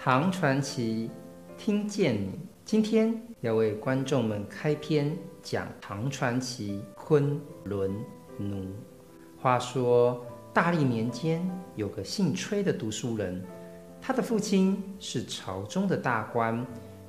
唐传奇，听见你。今天要为观众们开篇讲唐传奇《昆仑奴》。话说大历年间，有个姓崔的读书人，他的父亲是朝中的大官。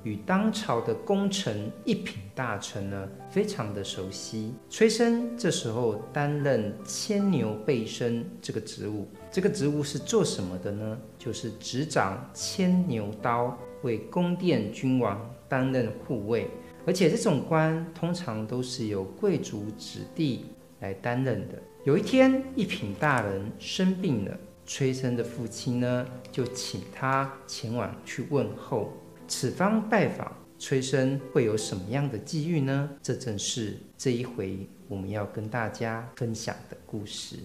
与当朝的功臣一品大臣呢，非常的熟悉。崔生这时候担任牵牛背身这个职务，这个职务是做什么的呢？就是执掌牵牛刀，为宫殿君王担任护卫。而且这种官通常都是由贵族子弟来担任的。有一天，一品大人生病了，崔生的父亲呢，就请他前往去问候。此方拜访，崔生会有什么样的际遇呢？这正是这一回我们要跟大家分享的故事。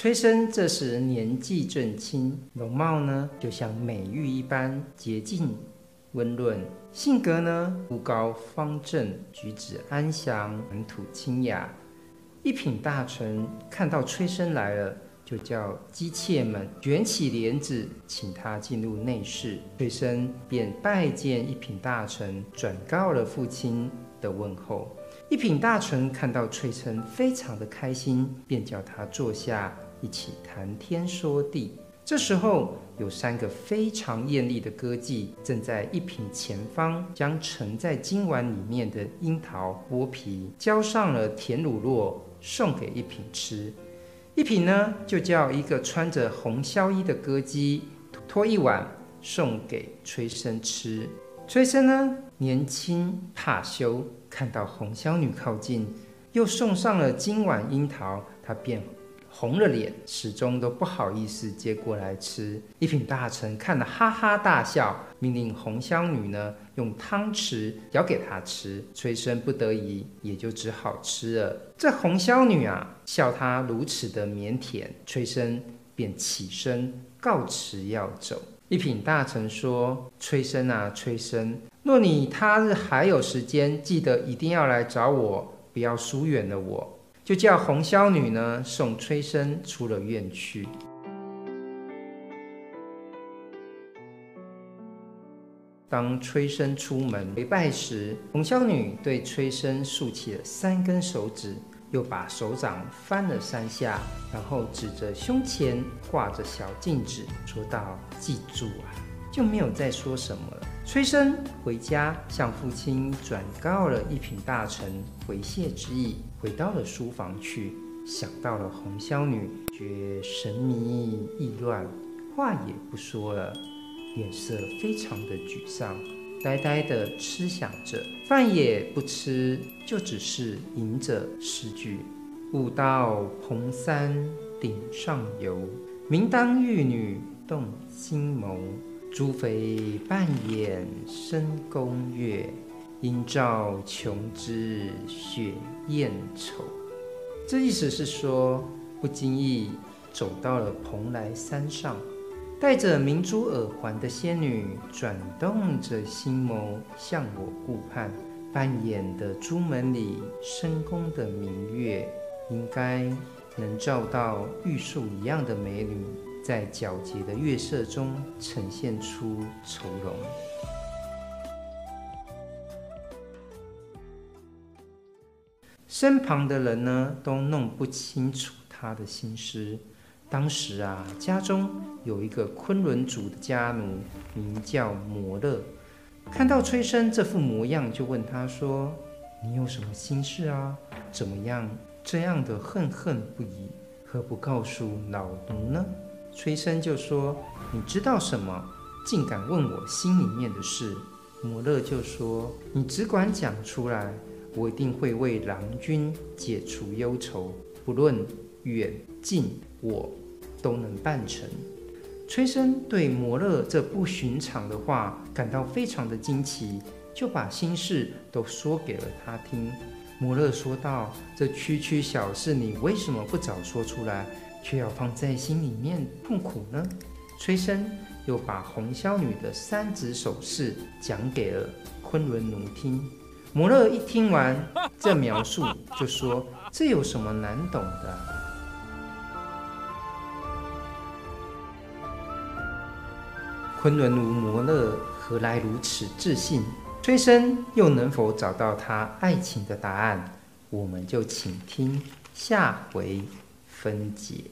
崔生这时年纪正轻，容貌呢就像美玉一般洁净温润，性格呢孤高方正，举止安详，谈吐清雅。一品大臣看到崔生来了，就叫姬妾们卷起帘子，请他进入内室。崔生便拜见一品大臣，转告了父亲的问候。一品大臣看到崔生非常的开心，便叫他坐下。一起谈天说地。这时候，有三个非常艳丽的歌妓正在一品前方，将盛在金碗里面的樱桃剥皮，浇上了甜乳酪，送给一品吃。一品呢，就叫一个穿着红绡衣的歌姬托一碗送给崔生吃。崔生呢，年轻怕羞，看到红绡女靠近，又送上了金碗樱桃，他便。红了脸，始终都不好意思接过来吃。一品大臣看了哈哈大笑，命令红绣女呢用汤匙舀给他吃。崔生不得已，也就只好吃了。这红绣女啊，笑他如此的腼腆，崔生便起身告辞要走。一品大臣说：“崔生啊，崔生，若你他日还有时间，记得一定要来找我，不要疏远了我。”就叫红绣女呢送崔生出了院去。当崔生出门回拜时，红绣女对崔生竖起了三根手指，又把手掌翻了三下，然后指着胸前挂着小镜子，说道：“记住啊！”就没有再说什么了。崔生回家向父亲转告了一品大臣回谢之意，回到了书房去，想到了红绣女，觉神迷意乱，话也不说了，脸色非常的沮丧，呆呆的痴想着，饭也不吃，就只是吟着诗句：“舞到蓬山顶上游，明当玉女动心眸。”猪肥半掩深宫月，应照琼枝雪雁丑。这意思是说，不经意走到了蓬莱山上，戴着明珠耳环的仙女转动着心眸向我顾盼，扮演的朱门里深宫的明月，应该能照到玉树一样的美女。在皎洁的月色中呈现出愁容，身旁的人呢都弄不清楚他的心思。当时啊，家中有一个昆仑族的家奴，名叫摩勒，看到崔生这副模样，就问他说：“你有什么心事啊？怎么样这样的恨恨不已？何不告诉老奴呢？”崔生就说：“你知道什么？竟敢问我心里面的事？”摩勒就说：“你只管讲出来，我一定会为郎君解除忧愁，不论远近，我都能办成。”崔生对摩勒这不寻常的话感到非常的惊奇，就把心事都说给了他听。摩勒说道：“这区区小事，你为什么不早说出来，却要放在心里面痛苦呢？”崔生又把红绡女的三指手势讲给了昆仑奴听。摩勒一听完 这描述，就说：“这有什么难懂的？”昆仑奴摩勒何来如此自信？崔生又能否找到他爱情的答案？我们就请听下回分解。